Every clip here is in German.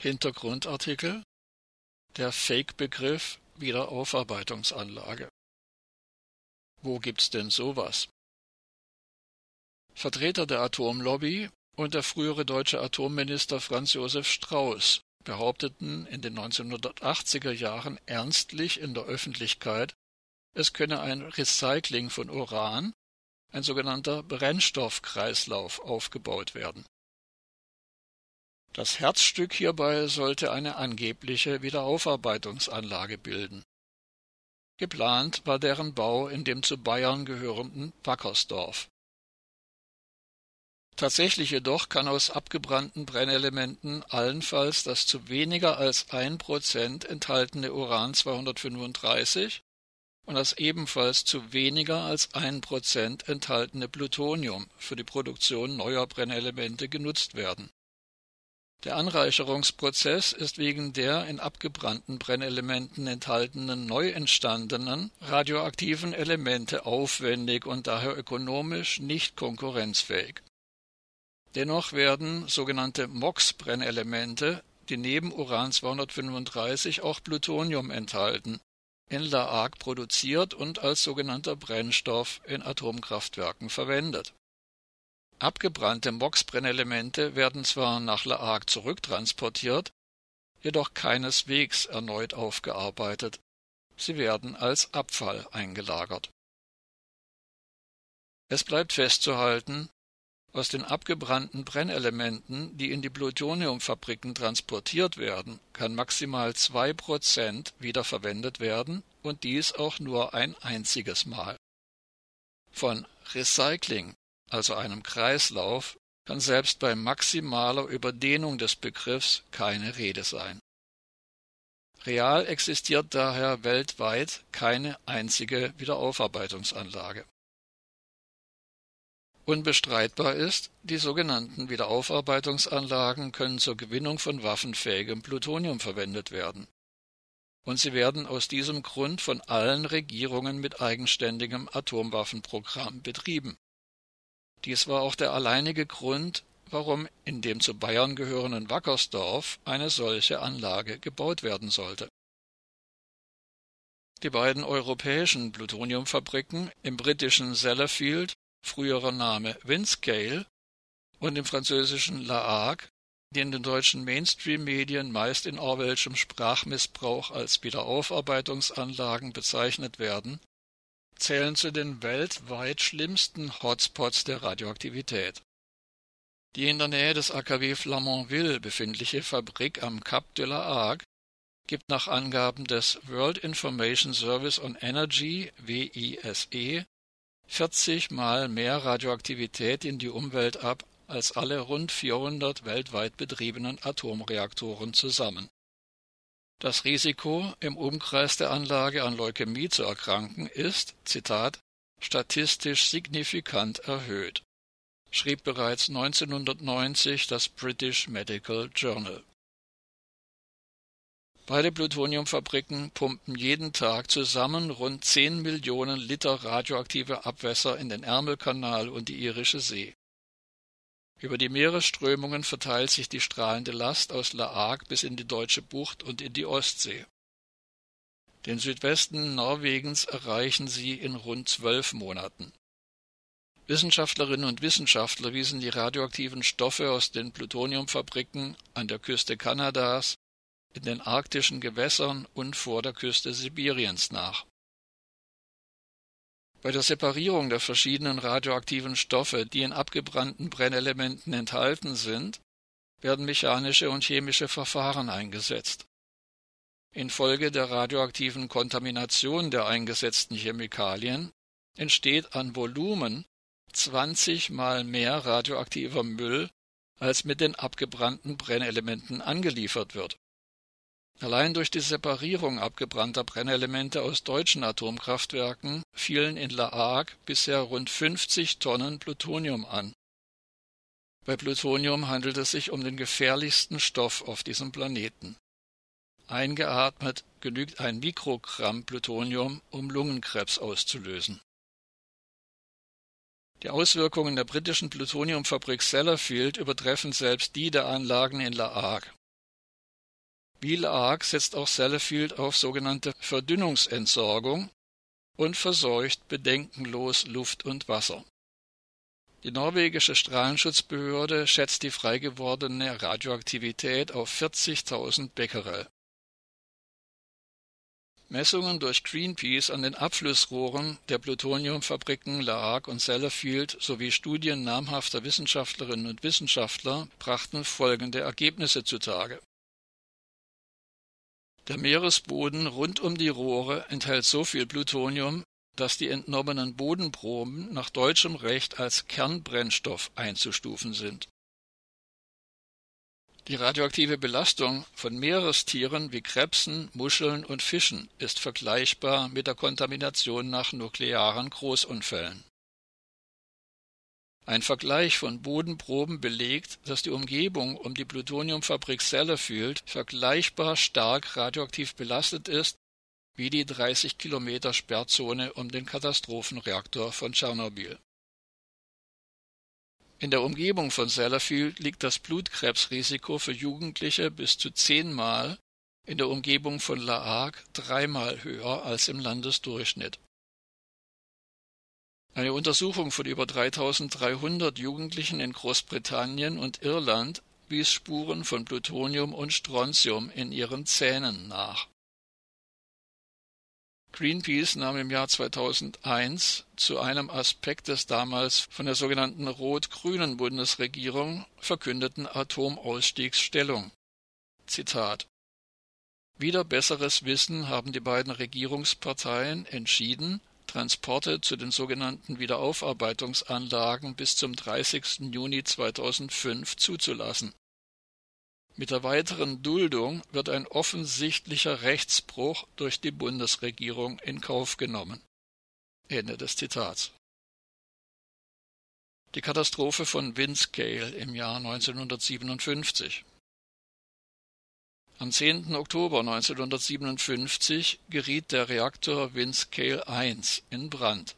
Hintergrundartikel Der Fake-Begriff Wiederaufarbeitungsanlage. Wo gibt's denn sowas? Vertreter der Atomlobby und der frühere deutsche Atomminister Franz Josef Strauß behaupteten in den 1980er Jahren ernstlich in der Öffentlichkeit, es könne ein Recycling von Uran, ein sogenannter Brennstoffkreislauf, aufgebaut werden. Das Herzstück hierbei sollte eine angebliche Wiederaufarbeitungsanlage bilden. Geplant war deren Bau in dem zu Bayern gehörenden Wackersdorf. Tatsächlich jedoch kann aus abgebrannten Brennelementen allenfalls das zu weniger als ein Prozent enthaltene Uran 235 und das ebenfalls zu weniger als ein Prozent enthaltene Plutonium für die Produktion neuer Brennelemente genutzt werden. Der Anreicherungsprozess ist wegen der in abgebrannten Brennelementen enthaltenen neu entstandenen radioaktiven Elemente aufwendig und daher ökonomisch nicht konkurrenzfähig. Dennoch werden sogenannte MOX-Brennelemente, die neben Uran-235 auch Plutonium enthalten, in La Hague produziert und als sogenannter Brennstoff in Atomkraftwerken verwendet. Abgebrannte MOX-Brennelemente werden zwar nach La Hague zurücktransportiert, jedoch keineswegs erneut aufgearbeitet. Sie werden als Abfall eingelagert. Es bleibt festzuhalten, aus den abgebrannten Brennelementen, die in die Plutoniumfabriken transportiert werden, kann maximal zwei Prozent wiederverwendet werden und dies auch nur ein einziges Mal. Von Recycling, also einem Kreislauf, kann selbst bei maximaler Überdehnung des Begriffs keine Rede sein. Real existiert daher weltweit keine einzige Wiederaufarbeitungsanlage. Unbestreitbar ist, die sogenannten Wiederaufarbeitungsanlagen können zur Gewinnung von waffenfähigem Plutonium verwendet werden. Und sie werden aus diesem Grund von allen Regierungen mit eigenständigem Atomwaffenprogramm betrieben. Dies war auch der alleinige Grund, warum in dem zu Bayern gehörenden Wackersdorf eine solche Anlage gebaut werden sollte. Die beiden europäischen Plutoniumfabriken im britischen Sellafield früherer Name Windscale, und im französischen La Hague, die in den deutschen Mainstream-Medien meist in Orwellschem Sprachmissbrauch als Wiederaufarbeitungsanlagen bezeichnet werden, zählen zu den weltweit schlimmsten Hotspots der Radioaktivität. Die in der Nähe des AKW Flamanville befindliche Fabrik am Cap de la Hague gibt nach Angaben des World Information Service on Energy WISE 40 Mal mehr Radioaktivität in die Umwelt ab als alle rund 400 weltweit betriebenen Atomreaktoren zusammen. Das Risiko, im Umkreis der Anlage an Leukämie zu erkranken, ist, Zitat, statistisch signifikant erhöht, schrieb bereits 1990 das British Medical Journal. Beide Plutoniumfabriken pumpen jeden Tag zusammen rund 10 Millionen Liter radioaktive Abwässer in den Ärmelkanal und die Irische See. Über die Meeresströmungen verteilt sich die strahlende Last aus La Hague bis in die Deutsche Bucht und in die Ostsee. Den Südwesten Norwegens erreichen sie in rund zwölf Monaten. Wissenschaftlerinnen und Wissenschaftler wiesen die radioaktiven Stoffe aus den Plutoniumfabriken an der Küste Kanadas in den arktischen Gewässern und vor der Küste Sibiriens nach. Bei der Separierung der verschiedenen radioaktiven Stoffe, die in abgebrannten Brennelementen enthalten sind, werden mechanische und chemische Verfahren eingesetzt. Infolge der radioaktiven Kontamination der eingesetzten Chemikalien entsteht an Volumen 20 mal mehr radioaktiver Müll, als mit den abgebrannten Brennelementen angeliefert wird. Allein durch die Separierung abgebrannter Brennelemente aus deutschen Atomkraftwerken fielen in La Hague bisher rund 50 Tonnen Plutonium an. Bei Plutonium handelt es sich um den gefährlichsten Stoff auf diesem Planeten. Eingeatmet genügt ein Mikrogramm Plutonium, um Lungenkrebs auszulösen. Die Auswirkungen der britischen Plutoniumfabrik Sellafield übertreffen selbst die der Anlagen in La Hague. Wie Laag setzt auch Sellafield auf sogenannte Verdünnungsentsorgung und verseucht bedenkenlos Luft und Wasser. Die norwegische Strahlenschutzbehörde schätzt die frei gewordene Radioaktivität auf 40.000 Becquerel. Messungen durch Greenpeace an den Abflussrohren der Plutoniumfabriken La Hague und Sellafield sowie Studien namhafter Wissenschaftlerinnen und Wissenschaftler brachten folgende Ergebnisse zutage. Der Meeresboden rund um die Rohre enthält so viel Plutonium, dass die entnommenen Bodenproben nach deutschem Recht als Kernbrennstoff einzustufen sind die radioaktive Belastung von Meerestieren wie Krebsen, Muscheln und Fischen ist vergleichbar mit der Kontamination nach nuklearen Großunfällen. Ein Vergleich von Bodenproben belegt, dass die Umgebung um die Plutoniumfabrik Sellafield vergleichbar stark radioaktiv belastet ist wie die 30 Kilometer Sperrzone um den Katastrophenreaktor von Tschernobyl in der Umgebung von Sellafield liegt das Blutkrebsrisiko für Jugendliche bis zu zehnmal, in der Umgebung von La Hague dreimal höher als im Landesdurchschnitt. Eine Untersuchung von über 3300 Jugendlichen in Großbritannien und Irland wies Spuren von Plutonium und Strontium in ihren Zähnen nach Greenpeace nahm im Jahr 2001 zu einem Aspekt des damals von der sogenannten rot-grünen Bundesregierung verkündeten Atomausstiegs Stellung. Zitat Wieder besseres Wissen haben die beiden Regierungsparteien entschieden, Transporte zu den sogenannten Wiederaufarbeitungsanlagen bis zum 30. Juni 2005 zuzulassen mit der weiteren Duldung wird ein offensichtlicher Rechtsbruch durch die Bundesregierung in Kauf genommen. Ende des Zitats. Die Katastrophe von Windscale im Jahr 1957. Am 10. Oktober 1957 geriet der Reaktor Windscale 1 in Brand.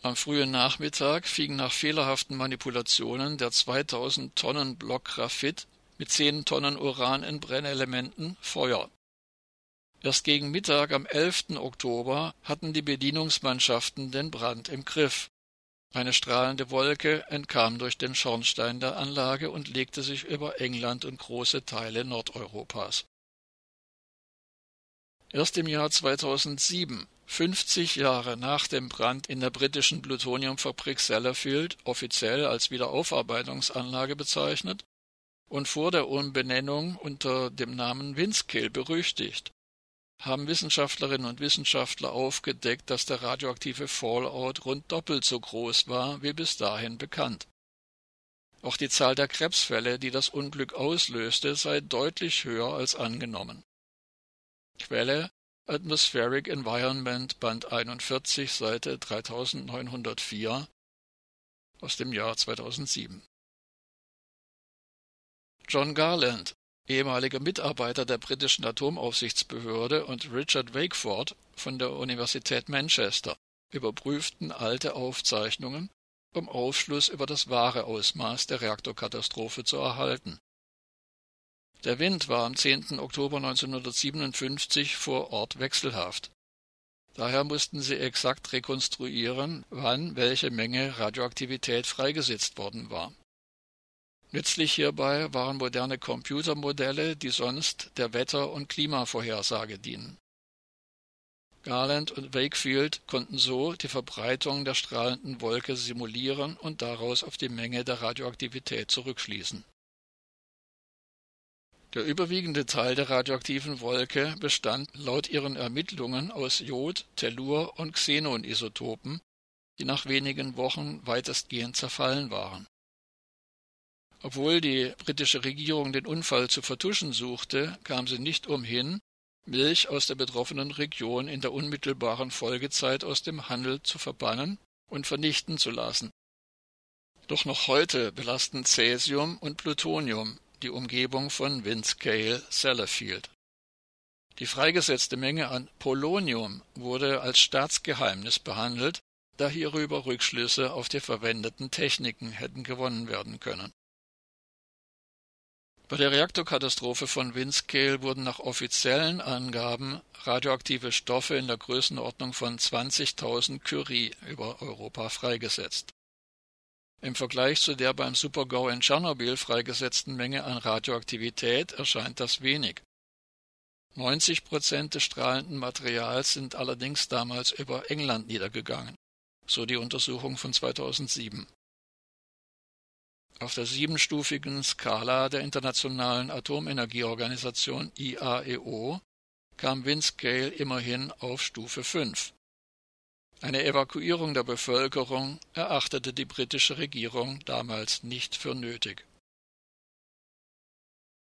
Am frühen Nachmittag fing nach fehlerhaften Manipulationen der 2000 Tonnen Block Graphit mit zehn Tonnen Uran in Brennelementen Feuer. Erst gegen Mittag am 11. Oktober hatten die Bedienungsmannschaften den Brand im Griff. Eine strahlende Wolke entkam durch den Schornstein der Anlage und legte sich über England und große Teile Nordeuropas. Erst im Jahr 2007, 50 Jahre nach dem Brand in der britischen Plutoniumfabrik Sellafield, offiziell als Wiederaufarbeitungsanlage bezeichnet, und vor der Umbenennung unter dem Namen Windscale berüchtigt, haben Wissenschaftlerinnen und Wissenschaftler aufgedeckt, dass der radioaktive Fallout rund doppelt so groß war wie bis dahin bekannt. Auch die Zahl der Krebsfälle, die das Unglück auslöste, sei deutlich höher als angenommen. Quelle Atmospheric Environment Band 41 Seite 3904 aus dem Jahr 2007 John Garland, ehemaliger Mitarbeiter der britischen Atomaufsichtsbehörde, und Richard Wakeford von der Universität Manchester überprüften alte Aufzeichnungen, um Aufschluss über das wahre Ausmaß der Reaktorkatastrophe zu erhalten. Der Wind war am 10. Oktober 1957 vor Ort wechselhaft. Daher mussten sie exakt rekonstruieren, wann welche Menge Radioaktivität freigesetzt worden war Nützlich hierbei waren moderne Computermodelle, die sonst der Wetter- und Klimavorhersage dienen. Garland und Wakefield konnten so die Verbreitung der strahlenden Wolke simulieren und daraus auf die Menge der Radioaktivität zurückschließen. Der überwiegende Teil der radioaktiven Wolke bestand laut ihren Ermittlungen aus Jod, Tellur und Xenonisotopen, die nach wenigen Wochen weitestgehend zerfallen waren obwohl die britische Regierung den Unfall zu vertuschen suchte, kam sie nicht umhin, Milch aus der betroffenen Region in der unmittelbaren Folgezeit aus dem Handel zu verbannen und vernichten zu lassen. Doch noch heute belasten Cäsium und Plutonium die Umgebung von Windscale Sellafield. Die freigesetzte Menge an Polonium wurde als Staatsgeheimnis behandelt, da hierüber Rückschlüsse auf die verwendeten Techniken hätten gewonnen werden können Bei der Reaktorkatastrophe von Windscale wurden nach offiziellen Angaben radioaktive Stoffe in der Größenordnung von 20.000 Curie über Europa freigesetzt. Im Vergleich zu der beim Supergau in Tschernobyl freigesetzten Menge an Radioaktivität erscheint das wenig. 90 Prozent des strahlenden Materials sind allerdings damals über England niedergegangen, so die Untersuchung von 2007. Auf der siebenstufigen Skala der Internationalen Atomenergieorganisation IAEO kam Windscale immerhin auf Stufe 5. Eine Evakuierung der Bevölkerung erachtete die britische Regierung damals nicht für nötig